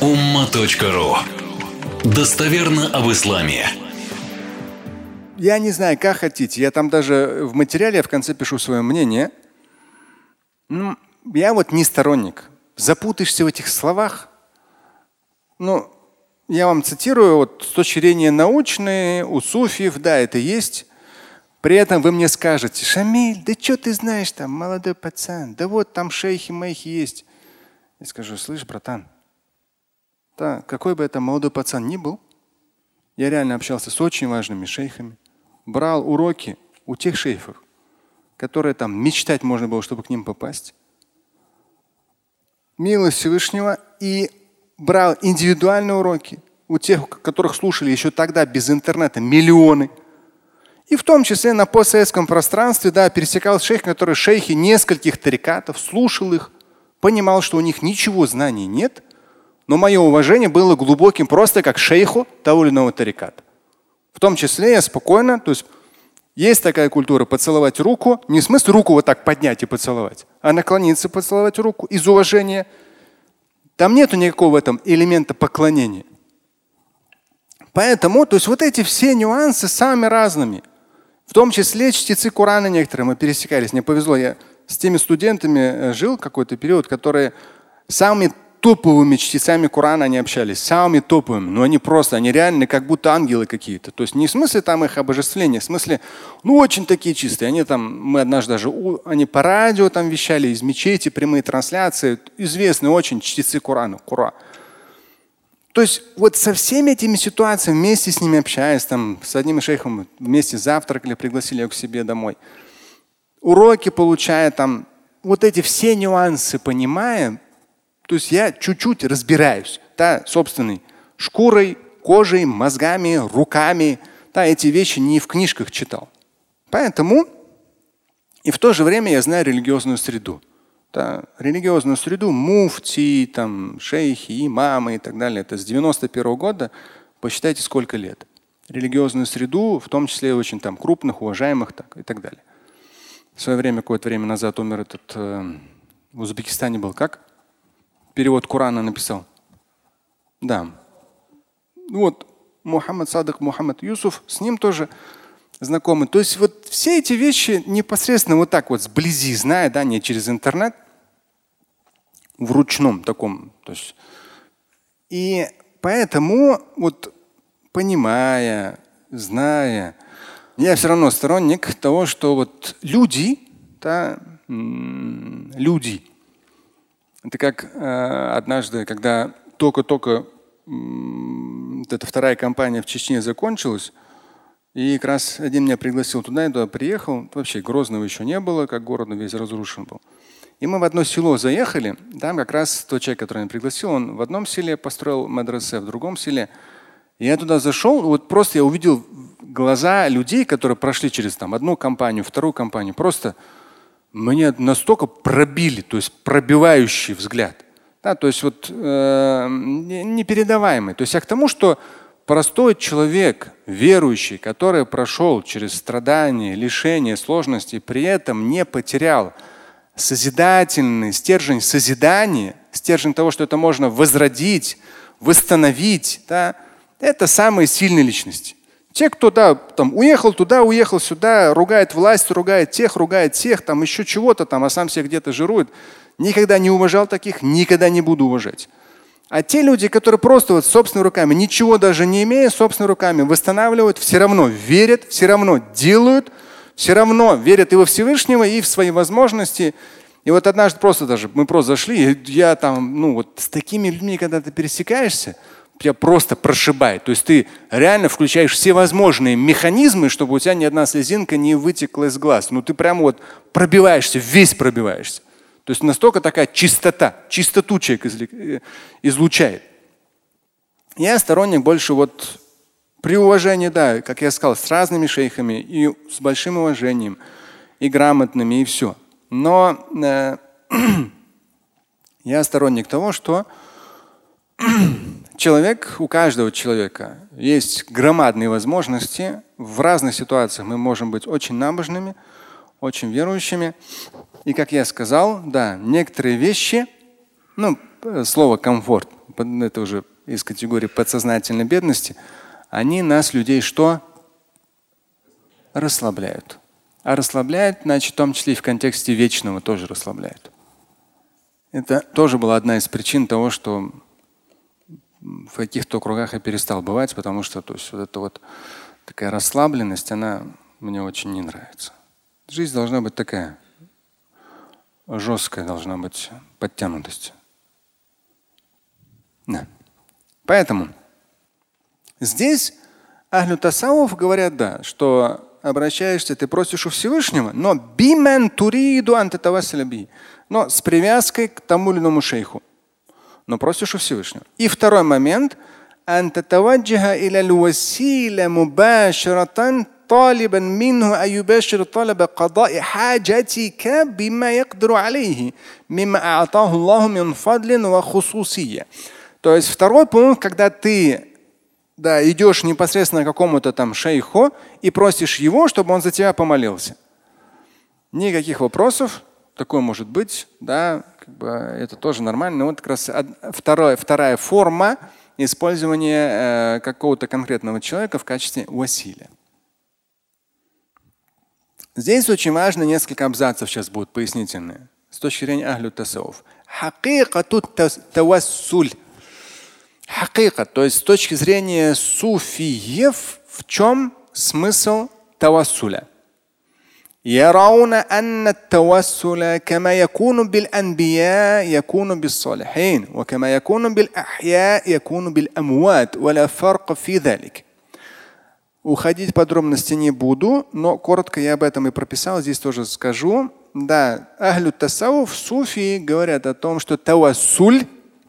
umma.ru Достоверно об исламе. Я не знаю, как хотите. Я там даже в материале в конце пишу свое мнение. Ну, я вот не сторонник. Запутаешься в этих словах. Ну, я вам цитирую вот с точки зрения научной, у суфиев, да, это есть. При этом вы мне скажете, Шамиль, да что ты знаешь там, молодой пацан, да вот там шейхи-мейхи есть. Я скажу, слышь, братан, да, какой бы это молодой пацан ни был, я реально общался с очень важными шейхами, брал уроки у тех шейхов, которые там мечтать можно было, чтобы к ним попасть. Милость Всевышнего и брал индивидуальные уроки у тех, которых слушали еще тогда без интернета миллионы. И в том числе на постсоветском пространстве, да, пересекал шейх, который шейхи нескольких тарикатов, слушал их, понимал, что у них ничего знаний нет, но мое уважение было глубоким просто как шейху того или иного тариката. В том числе я спокойно, то есть есть такая культура поцеловать руку, не в смысле руку вот так поднять и поцеловать, а наклониться поцеловать руку из уважения. Там нету никакого в этом элемента поклонения. Поэтому, то есть вот эти все нюансы самыми разными. В том числе чтецы Корана некоторые мы пересекались. Мне повезло, я с теми студентами э, жил какой-то период, которые самыми топовыми чтецами Корана они общались, самыми топовыми, но они просто, они реально как будто ангелы какие-то. То есть не в смысле там их обожествления, в смысле, ну очень такие чистые. Они там, мы однажды даже, они по радио там вещали, из мечети, прямые трансляции, известные очень чтецы Корана, Кура. То есть вот со всеми этими ситуациями, вместе с ними общаясь, там, с одним шейхом вместе завтракали, пригласили его к себе домой. Уроки получая там, вот эти все нюансы понимая, то есть я чуть-чуть разбираюсь, да, собственной шкурой, кожей, мозгами, руками. Да, эти вещи не в книжках читал. Поэтому и в то же время я знаю религиозную среду. Да, религиозную среду, муфти, там, шейхи, имамы и так далее. Это с 91 -го года, посчитайте, сколько лет. Религиозную среду, в том числе очень там крупных, уважаемых так, и так далее. В свое время, какое-то время назад умер этот э, в Узбекистане был как? Перевод Корана написал. Да. Вот Мухаммад Садык, Мухаммад Юсуф, с ним тоже знакомы. То есть вот все эти вещи непосредственно вот так вот сблизи, зная, да, не через интернет, в ручном таком. То есть. И поэтому вот понимая, зная, я все равно сторонник того, что вот люди, да, люди, это как э, однажды, когда только-только вот эта вторая кампания в Чечне закончилась, и как раз один меня пригласил туда, я туда приехал. Вообще Грозного еще не было, как город весь разрушен был. И мы в одно село заехали. Там как раз тот человек, который меня пригласил, он в одном селе построил мадресе, в другом селе. И я туда зашел, вот просто я увидел глаза людей, которые прошли через там одну компанию, вторую компанию. Просто мне настолько пробили, то есть пробивающий взгляд. Да, то есть вот э, непередаваемый. То есть я к тому, что простой человек, верующий, который прошел через страдания, лишения, сложности, при этом не потерял созидательный стержень созидания, стержень того, что это можно возродить, восстановить, да, это самые сильные личности. Те, кто да, там, уехал туда, уехал сюда, ругает власть, ругает тех, ругает тех, там еще чего-то там, а сам себя где-то жирует. Никогда не уважал таких, никогда не буду уважать. А те люди, которые просто вот собственными руками, ничего даже не имея, собственными руками восстанавливают, все равно верят, все равно делают, все равно верят и во Всевышнего, и в свои возможности. И вот однажды просто даже мы просто зашли, я там, ну вот с такими людьми, когда ты пересекаешься, тебя просто прошибает. То есть ты реально включаешь все возможные механизмы, чтобы у тебя ни одна слезинка не вытекла из глаз. Ну ты прямо вот пробиваешься, весь пробиваешься. То есть настолько такая чистота, чистоту человек э, излучает. Я сторонник больше вот при уважении, да, как я сказал, с разными шейхами и с большим уважением, и грамотными, и все. Но э, я сторонник того, что человек, у каждого человека есть громадные возможности. В разных ситуациях мы можем быть очень набожными, очень верующими. И как я сказал, да, некоторые вещи, ну, слово комфорт, это уже из категории подсознательной бедности, они нас, людей, что? Расслабляют. А расслабляют, значит, в том числе и в контексте вечного тоже расслабляют. Это тоже была одна из причин того, что в каких-то кругах я перестал бывать, потому что то есть, вот эта вот такая расслабленность, она мне очень не нравится. Жизнь должна быть такая жесткая, должна быть подтянутость. Да. Поэтому здесь Ахлю Тасауф говорят, да, что обращаешься, ты просишь у Всевышнего, но бимен туриду антатавасаляби, но с привязкой к тому или иному шейху Но просишь у Всевышнего. И второй момент – أن تتوجه إلى الوسيلة مباشرة طالبا منه أن يباشر طلب قضاء حاجتك بما يقدر عليه مما أعطاه الله من فضل وخصوصية. То есть второй пункт, когда ты да, идешь непосредственно к какому-то там шейху и просишь его, чтобы он за тебя помолился. Никаких вопросов, такое может быть, да, как бы это тоже нормально. Но вот как раз вторая, вторая форма использования э, какого-то конкретного человека в качестве василя. Здесь очень важно несколько абзацев сейчас будут пояснительные с точки зрения ахлю тасауф. Хакикату тавассуль. Хакика, то есть с точки зрения суфиев, в чем смысл тавассуля? يرون أن التوسل كما يكون بالأنبياء يكون بالصالحين وكما يكون بالأحياء يكون بالأموات ولا فرق في ذلك. Уходить в подробности не буду, но коротко я об этом и прописал, здесь тоже скажу. Да, ахлю тасауф, суфии говорят о том, что тавассуль,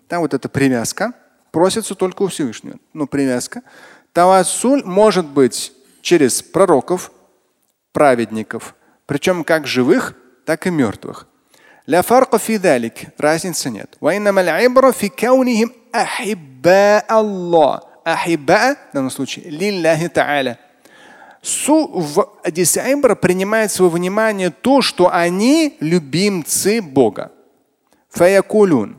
там вот эта привязка, просится только у Всевышнего. Но привязка. Тавассуль может быть через пророков, праведников, причем как живых, так и мертвых. Разницы нет. Ахиба, в данном случае, лилляхи та'аля. Су в Адисе Айбра принимает во внимание то, что они любимцы Бога. Фаякулюн.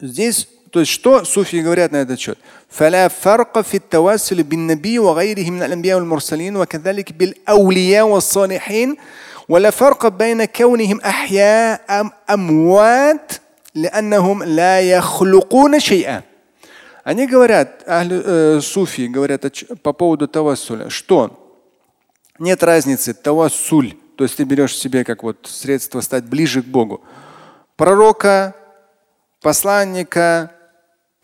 Здесь, то есть что суфии говорят на этот счет? فلا فرق في التواصل بالنبي وغيره من الأنبياء والمرسلين وكذلك بالأولياء والصالحين ولا فرق بين كونهم أحياء أم أموات لأنهم لا يخلقون شيئا Они говорят, ахли, э, суфи говорят по поводу тавассуля, что нет разницы тавассуль, то есть ты берешь себе как вот средство стать ближе к Богу. Пророка, посланника,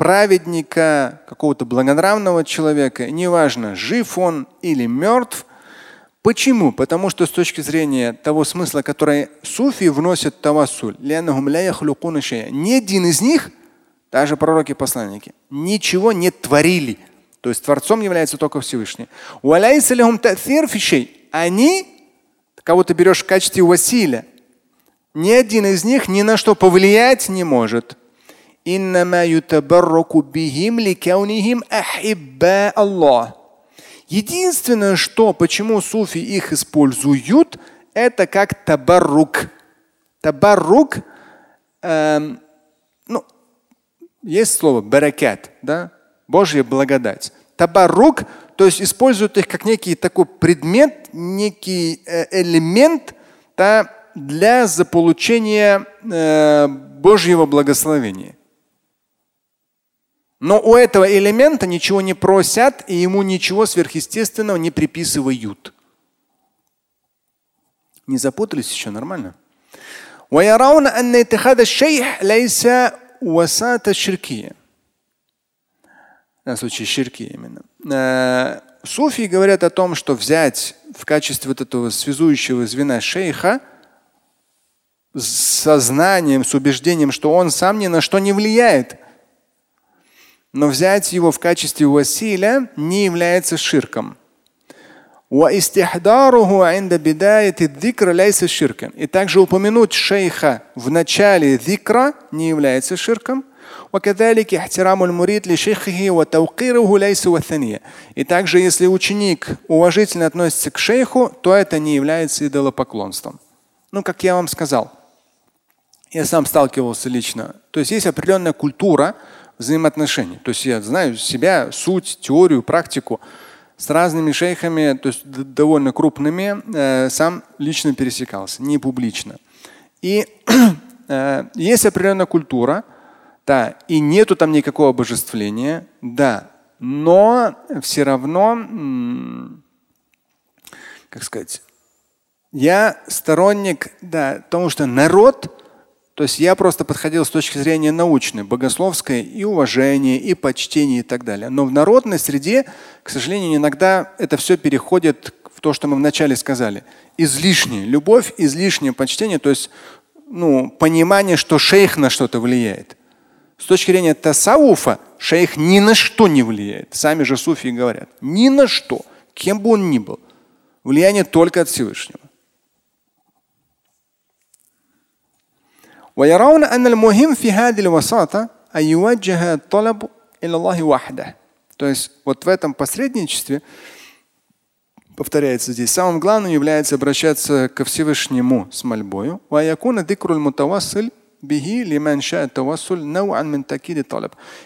праведника, какого-то благонравного человека, неважно, жив он или мертв. Почему? Потому что с точки зрения того смысла, который суфи вносят в тавассуль, ни один из них даже пророки и посланники, ничего не творили. То есть Творцом является только Всевышний. Они, кого ты берешь в качестве василя, ни один из них ни на что повлиять не может. Единственное, что, почему суфи их используют, это как табаррук. Табаррук, эм, ну, есть слово баракат, да? Божья благодать. Табарук, то есть используют их как некий такой предмет, некий э, элемент да, для заполучения э, Божьего благословения. Но у этого элемента ничего не просят и ему ничего сверхъестественного не приписывают. Не запутались еще нормально? На случай ширки именно. Э, суфии говорят о том, что взять в качестве вот этого связующего звена шейха с сознанием, с убеждением, что он сам ни на что не влияет – но взять его в качестве василя не является ширком. И также упомянуть шейха в начале дикра не является ширком. И также, если ученик уважительно относится к шейху, то это не является идолопоклонством. Ну, как я вам сказал, я сам сталкивался лично. То есть есть определенная культура, взаимоотношений. То есть я знаю себя, суть, теорию, практику с разными шейхами, то есть довольно крупными, э, сам лично пересекался, не публично. И э, есть определенная культура, да, и нету там никакого обожествления, да, но все равно, как сказать, я сторонник, да, потому что народ то есть я просто подходил с точки зрения научной, богословской и уважения, и почтения и так далее. Но в народной среде, к сожалению, иногда это все переходит в то, что мы вначале сказали. Излишняя любовь, излишнее почтение, то есть ну, понимание, что шейх на что-то влияет. С точки зрения тасауфа шейх ни на что не влияет. Сами же суфии говорят. Ни на что. Кем бы он ни был. Влияние только от Всевышнего. ويرون أن المهم في هذه الوساطة أن يوجه الطلب إلى الله وحده. То есть вот в этом посредничестве, повторяется здесь, самым главным является обращаться ко Всевышнему с мольбою.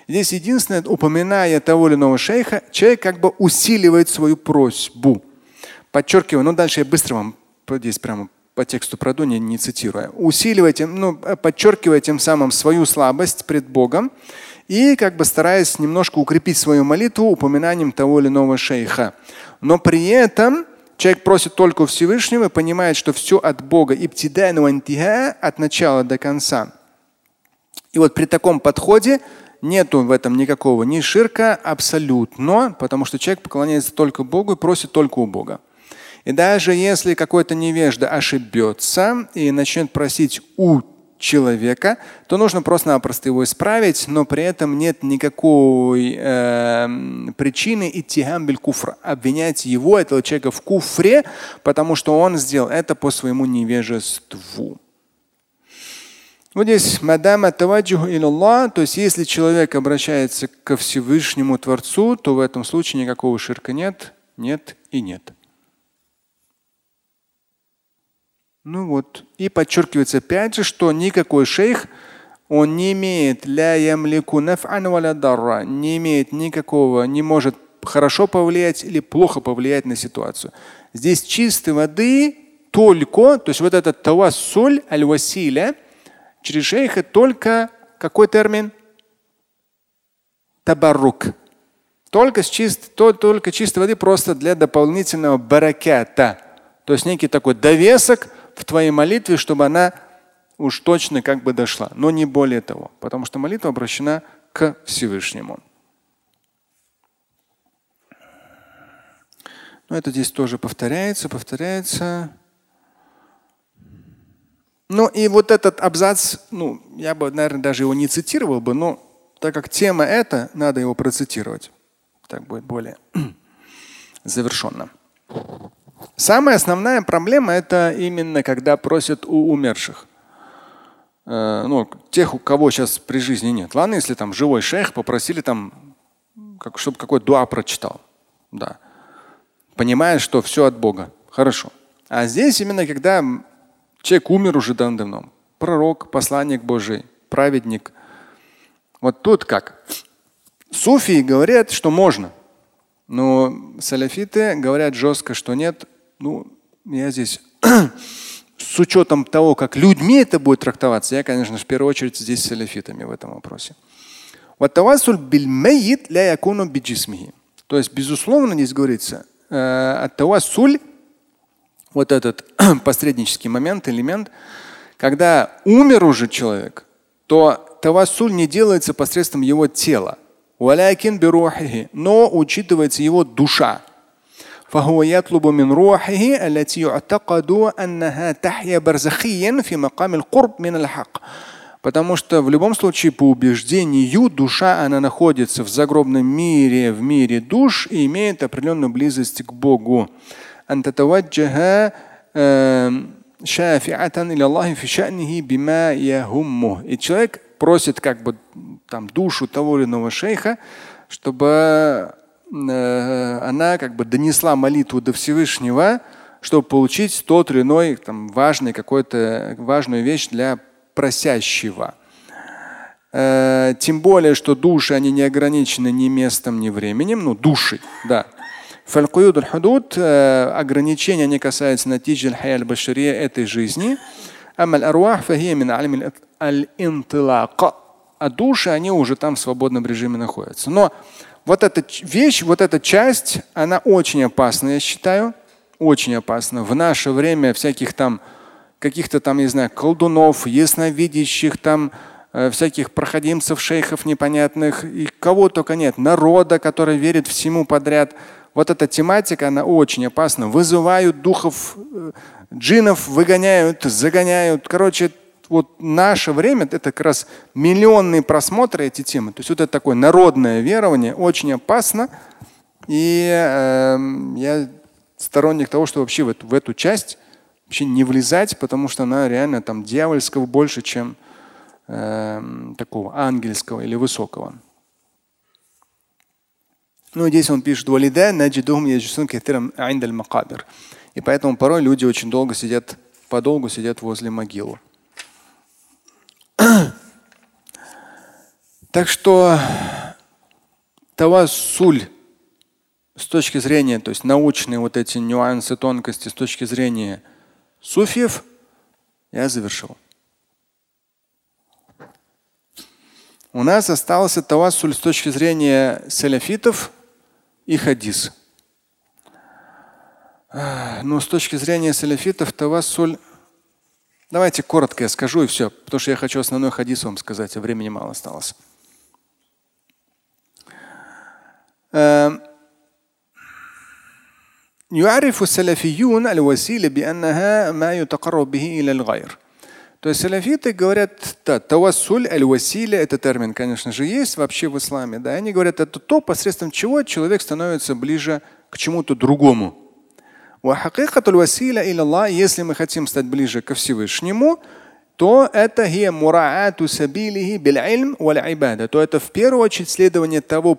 Здесь единственное, упоминая того или иного шейха, человек как бы усиливает свою просьбу. Подчеркиваю, ну дальше я быстро вам здесь прямо по тексту пройду, не, цитируя, усиливая, ну, подчеркивая тем самым свою слабость пред Богом и как бы стараясь немножко укрепить свою молитву упоминанием того или иного шейха. Но при этом человек просит только Всевышнего и понимает, что все от Бога, от начала до конца. И вот при таком подходе нету в этом никакого ни ширка абсолютно, потому что человек поклоняется только Богу и просит только у Бога. И даже если какой-то невежда ошибется и начнет просить у человека, то нужно просто-напросто его исправить, но при этом нет никакой э, причины идти гамбель куфр, обвинять его, этого человека, в куфре, потому что он сделал это по своему невежеству. Вот здесь мадама таваджуху илаллах, то есть если человек обращается ко Всевышнему Творцу, то в этом случае никакого ширка нет, нет и нет. Ну вот. И подчеркивается опять же, что никакой шейх, он не имеет не имеет никакого, не может хорошо повлиять или плохо повлиять на ситуацию. Здесь чистой воды только, то есть вот этот тавассуль аль-василя через шейха только какой термин? Табарук. Только, с чист, то, только чистой воды просто для дополнительного баракята. То есть некий такой довесок в твоей молитве, чтобы она уж точно как бы дошла, но не более того, потому что молитва обращена к Всевышнему. Но это здесь тоже повторяется, повторяется. Ну и вот этот абзац, ну, я бы, наверное, даже его не цитировал бы, но так как тема эта, надо его процитировать. Так будет более завершенно. Самая основная проблема это именно когда просят у умерших. Э, ну, тех, у кого сейчас при жизни нет. Ладно, если там живой шейх попросили там, как, чтобы какой-то дуа прочитал. Да. Понимая, что все от Бога. Хорошо. А здесь именно когда человек умер уже давно. Пророк, посланник Божий, праведник. Вот тут как? Суфии говорят, что можно. Но саляфиты говорят жестко, что нет, ну, я здесь с учетом того, как людьми это будет трактоваться, я, конечно, в первую очередь здесь с саляфитами в этом вопросе. То есть, безусловно, здесь говорится, э, от вот этот посреднический момент, элемент, когда умер уже человек, то тавассуль не делается посредством его тела, но учитывается его душа. فهو يطلب من روحه التي يعتقد أنها تحيا برزخيا في مقام القرب من الحق. Потому что в любом случае по убеждению душа, она находится в загробном мире, в мире душ и имеет определенную близость к Богу. И человек просит как бы там душу того или иного шейха, чтобы Э, она как бы донесла молитву до Всевышнего, чтобы получить тот или иной там, важный какой-то важную вещь для просящего. Э, тем более, что души, они не ограничены ни местом, ни временем. Ну, души, да. Фалькуюд худуд э, ограничения не касаются натиджи аль башария этой жизни. А души, они уже там в свободном режиме находятся. Но вот эта вещь, вот эта часть, она очень опасна, я считаю. Очень опасна. В наше время всяких там, каких-то там, не знаю, колдунов, ясновидящих там, Э, всяких проходимцев, шейхов непонятных, и кого только нет, народа, который верит всему подряд. Вот эта тематика, она очень опасна. Вызывают духов, э, джинов, выгоняют, загоняют. Короче, вот наше время это как раз миллионные просмотры эти темы. То есть вот это такое народное верование очень опасно. И э, я сторонник того, что вообще в эту, в эту часть вообще не влезать, потому что она реально там дьявольского больше, чем э, такого ангельского или высокого. Ну, здесь он пишет, и поэтому порой люди очень долго сидят, подолгу сидят возле могилы. Так что тавассуль с точки зрения, то есть научные вот эти нюансы, тонкости с точки зрения суфиев, я завершил. У нас остался тавассуль с точки зрения саляфитов и хадис. Но с точки зрения саляфитов тавассуль Давайте коротко я скажу и все, потому что я хочу основной хадис вам сказать, а времени мало осталось. يعرف السلفيون الوسيلة بأنها ما يتقرب به إلى الغير. То есть салафиты говорят, да, тавассуль аль-василя, это термин, конечно же, есть вообще в исламе. Да, они говорят, это то, посредством чего человек становится ближе к чему-то другому. Если мы хотим стать ближе ко Всевышнему, то это то это в первую очередь следование того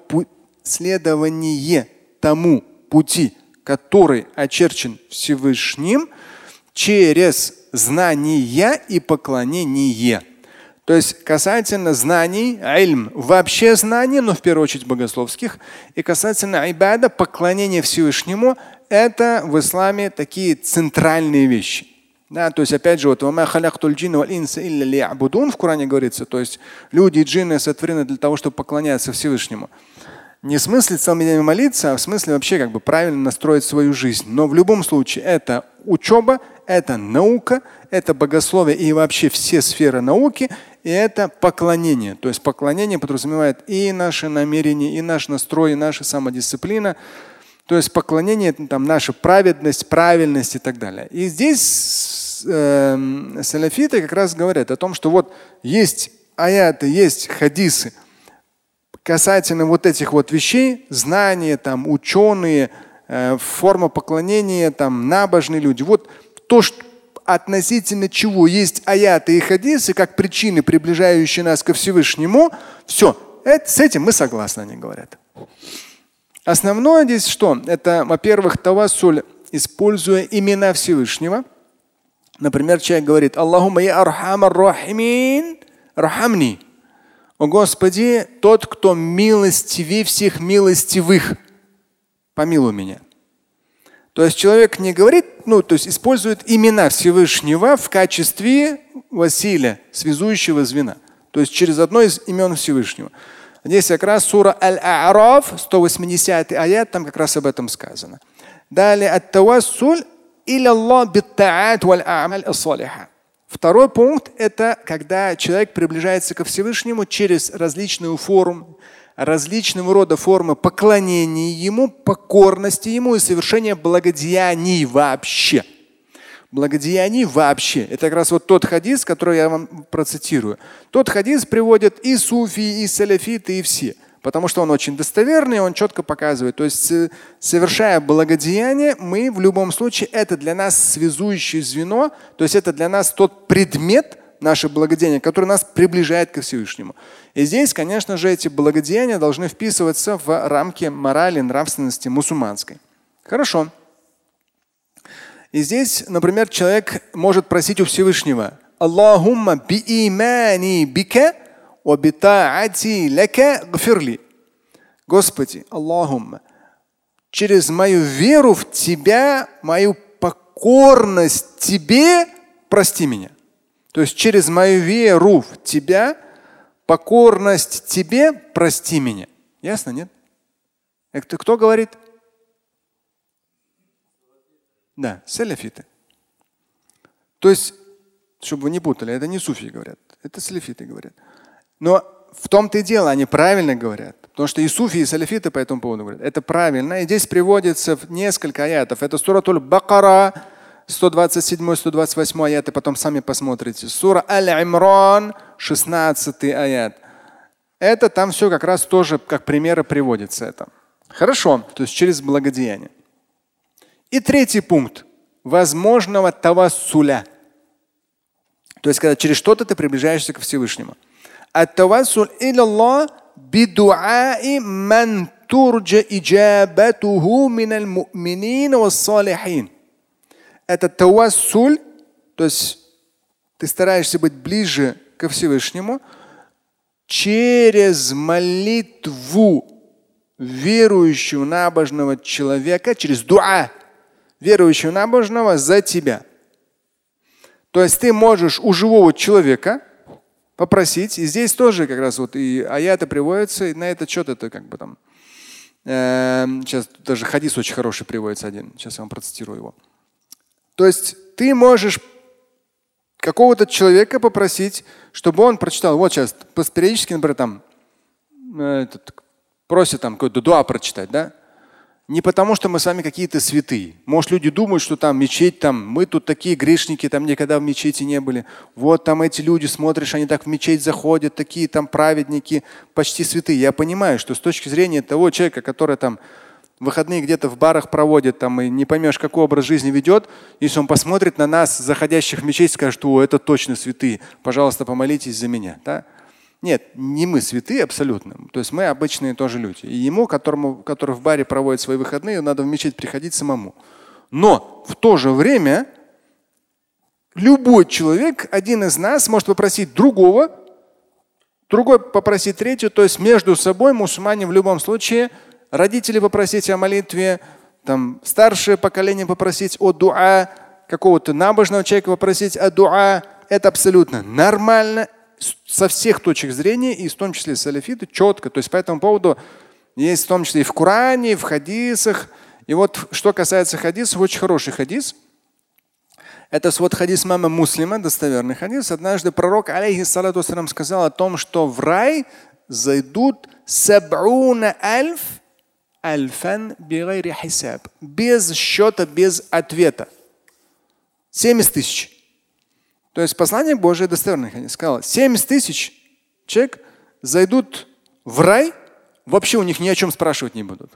следование тому пути, который очерчен Всевышним через знания и поклонение. То есть касательно знаний, ильм, вообще знаний, но в первую очередь богословских, и касательно айбада, поклонения Всевышнему, это в исламе такие центральные вещи. Да, то есть опять же, вот в Коране говорится, то есть люди и джинны сотворены для того, чтобы поклоняться Всевышнему. Не в смысле целыми днями молиться, а в смысле вообще как бы правильно настроить свою жизнь. Но в любом случае это учеба, это наука, это богословие и вообще все сферы науки, и это поклонение. То есть поклонение подразумевает и наши намерения, и наш настрой, и наша самодисциплина. То есть поклонение это там наша праведность, правильность и так далее. И здесь э, салафиты как раз говорят о том, что вот есть аяты, есть хадисы – касательно вот этих вот вещей, знания, там, ученые, э, форма поклонения, там, набожные люди. Вот то, что относительно чего есть аяты и хадисы, как причины, приближающие нас ко Всевышнему, все, это, с этим мы согласны, они говорят. Основное здесь что? Это, во-первых, тавассуль, используя имена Всевышнего. Например, человек говорит, Аллахума я архамар рахимин, рахамни. О Господи, тот, кто милостивее всех милостивых, помилуй меня. То есть человек не говорит, ну, то есть использует имена Всевышнего в качестве Василия, связующего звена. То есть через одно из имен Всевышнего. Здесь как раз сура Аль-А'раф, 180 аят, там как раз об этом сказано. Далее, ат-тавассуль иля Аллах бит-та'ат валь-а'маль. Второй пункт – это когда человек приближается ко Всевышнему через различную форму, различного рода формы поклонения Ему, покорности Ему и совершения благодеяний вообще. Благодеяний вообще. Это как раз вот тот хадис, который я вам процитирую. Тот хадис приводят и суфи, и саляфиты, и все – потому что он очень достоверный, он четко показывает. То есть, э, совершая благодеяние, мы в любом случае, это для нас связующее звено, то есть это для нас тот предмет, наше благодеяние, который нас приближает к Всевышнему. И здесь, конечно же, эти благодеяния должны вписываться в рамки морали, нравственности мусульманской. Хорошо. И здесь, например, человек может просить у Всевышнего Аллахумма би имани бика Господи, Аллахумма, через мою веру в Тебя, мою покорность Тебе, прости меня. То есть через мою веру в Тебя, покорность Тебе, прости меня. Ясно, нет? Это кто говорит? Да, саляфиты. То есть, чтобы вы не путали, это не суфии говорят, это саляфиты говорят. Но в том-то и дело, они правильно говорят. Потому что и суфи, и салифиты по этому поводу говорят. Это правильно. И здесь приводится несколько аятов. Это сура Туль Бакара, 127-128 аяты, потом сами посмотрите. Сура Аль-Имран, 16 аят. Это там все как раз тоже как примеры приводится это. Хорошо, то есть через благодеяние. И третий пункт возможного тавассуля. То есть, когда через что-то ты приближаешься к Всевышнему. التوسل إلى الله بدعاء من ترجى إجابته من المؤمنين والصالحين. Это тавассуль, то есть ты стараешься быть ближе ко Всевышнему через молитву верующего набожного человека, через дуа верующего набожного за тебя. То есть ты можешь у живого человека попросить. И здесь тоже как раз вот и аяты приводятся, и на этот счет это как бы там. Э, сейчас даже хадис очень хороший приводится один. Сейчас я вам процитирую его. То есть ты можешь какого-то человека попросить, чтобы он прочитал. Вот сейчас периодически, например, там э, этот, просит там какой-то дуа прочитать, да? Не потому, что мы с вами какие-то святые. Может, люди думают, что там мечеть, там мы тут такие грешники, там никогда в мечети не были. Вот там эти люди, смотришь, они так в мечеть заходят, такие там праведники, почти святые. Я понимаю, что с точки зрения того человека, который там выходные где-то в барах проводит, там и не поймешь, какой образ жизни ведет, если он посмотрит на нас, заходящих в мечеть, скажет, о, это точно святые, пожалуйста, помолитесь за меня. Да? Нет, не мы святые абсолютно. То есть мы обычные тоже люди. И ему, которому, который в баре проводит свои выходные, надо в мечеть приходить самому. Но в то же время любой человек, один из нас, может попросить другого, другой попросить третью. То есть между собой мусульмане в любом случае, родители попросить о молитве, там, старшее поколение попросить о дуа, какого-то набожного человека попросить о дуа. Это абсолютно нормально со всех точек зрения, и в том числе салафиты, четко. То есть по этому поводу есть в том числе и в Коране, и в хадисах. И вот что касается хадисов, очень хороший хадис. Это вот хадис мама Муслима, достоверный хадис. Однажды пророк, алейхиссалату сказал о том, что в рай зайдут саб'уна альф альфан. Без счета, без ответа. 70 тысяч. То есть послание Божие достоверное. Они сказал, 70 тысяч человек зайдут в рай, вообще у них ни о чем спрашивать не будут.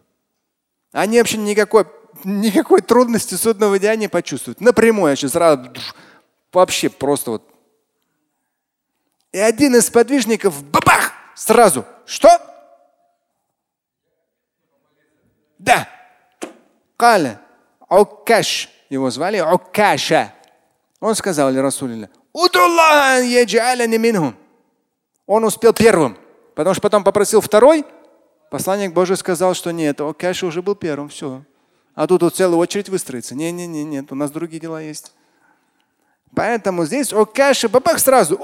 Они вообще никакой, никакой трудности судного дня не почувствуют. Напрямую, сейчас сразу вообще просто вот. И один из подвижников бабах сразу. Что? Да. Каля. Окаш. Его звали Окаша. Он сказал Расулилля, он успел первым, потому что потом попросил второй. Посланник Божий сказал, что нет, о, Кэша уже был первым, все. А тут вот целая очередь выстроится. Не, не, не, нет, у нас другие дела есть. Поэтому здесь о Кэша бабах сразу.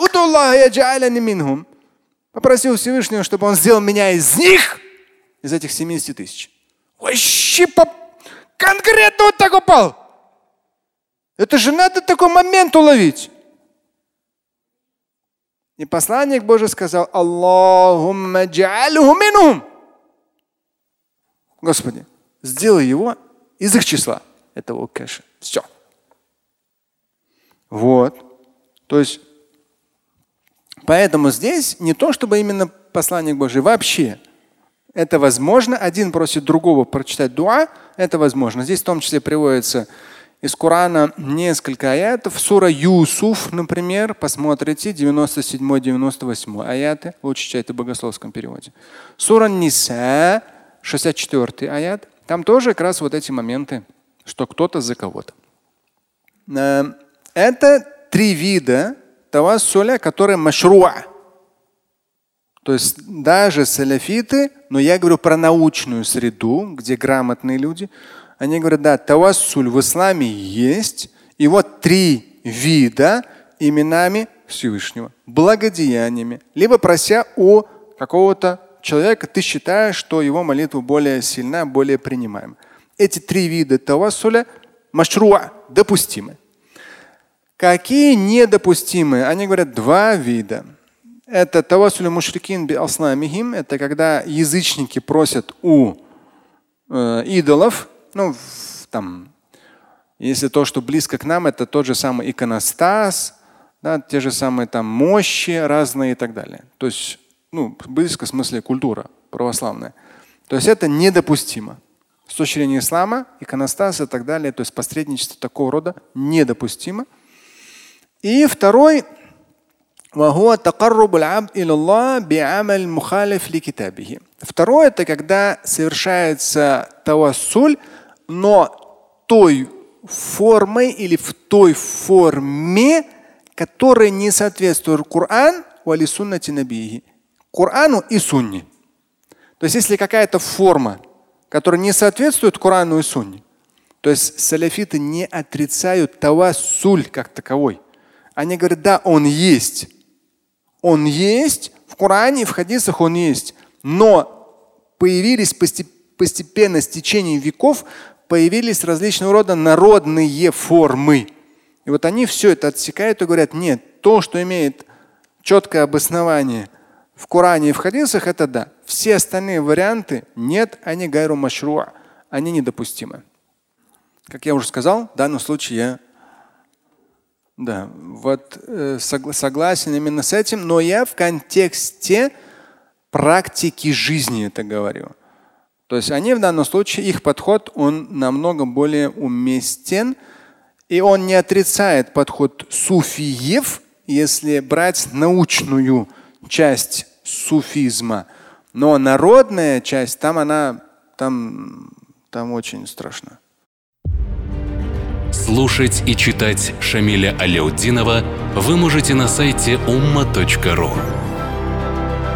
Попросил Всевышнего, чтобы он сделал меня из них, из этих 70 тысяч. Вообще конкретно вот так упал. Это же надо такой момент уловить. И посланник Божий сказал, Аллахумма минум. Господи, сделай его из их числа, этого кэша. Все. Вот. То есть, поэтому здесь не то, чтобы именно посланник Божий, вообще. Это возможно. Один просит другого прочитать дуа. Это возможно. Здесь в том числе приводится из Корана несколько аятов. Сура Юсуф, например, посмотрите, 97-98 аяты. Лучше читайте в богословском переводе. Сура Ниса, 64 аят. Там тоже как раз вот эти моменты, что кто-то за кого-то. Э, это три вида тавассуля, которые машруа. То есть даже саляфиты, но я говорю про научную среду, где грамотные люди, они говорят, да, тавассуль в исламе есть, и вот три вида именами Всевышнего, благодеяниями, либо прося у какого-то человека, ты считаешь, что его молитва более сильна, более принимаема. Эти три вида тавассуля машруа допустимы. Какие недопустимы? Они говорят два вида. Это тавасуль мушрикин би аснамихим. Это когда язычники просят у э, идолов, ну, там, если то, что близко к нам, это тот же самый иконостас, да, те же самые там мощи разные и так далее. То есть, ну, близко в смысле культура православная. То есть это недопустимо. С точки зрения ислама, иконостас и так далее, то есть посредничество такого рода недопустимо. И второй Второе это когда совершается тавассуль, но той формой или в той форме, которая не соответствует Коран вали суннати набиhi. Корану и сунне. То есть если какая-то форма, которая не соответствует Корану и сунне, то есть саляфиты не отрицают тавассуль как таковой. Они говорят, да, он есть. Он есть, в Коране и в хадисах он есть. Но появились постепенно с течением веков, появились различного рода народные формы. И вот они все это отсекают и говорят, нет, то, что имеет четкое обоснование в Коране и в хадисах, это да. Все остальные варианты нет, они гайру машруа, они недопустимы. Как я уже сказал, в данном случае я да, вот э, согласен именно с этим, но я в контексте практики жизни это говорю. То есть они в данном случае, их подход, он намного более уместен, и он не отрицает подход суфиев, если брать научную часть суфизма. Но народная часть, там она, там, там очень страшно. Слушать и читать Шамиля Аляутдинова вы можете на сайте umma.ru.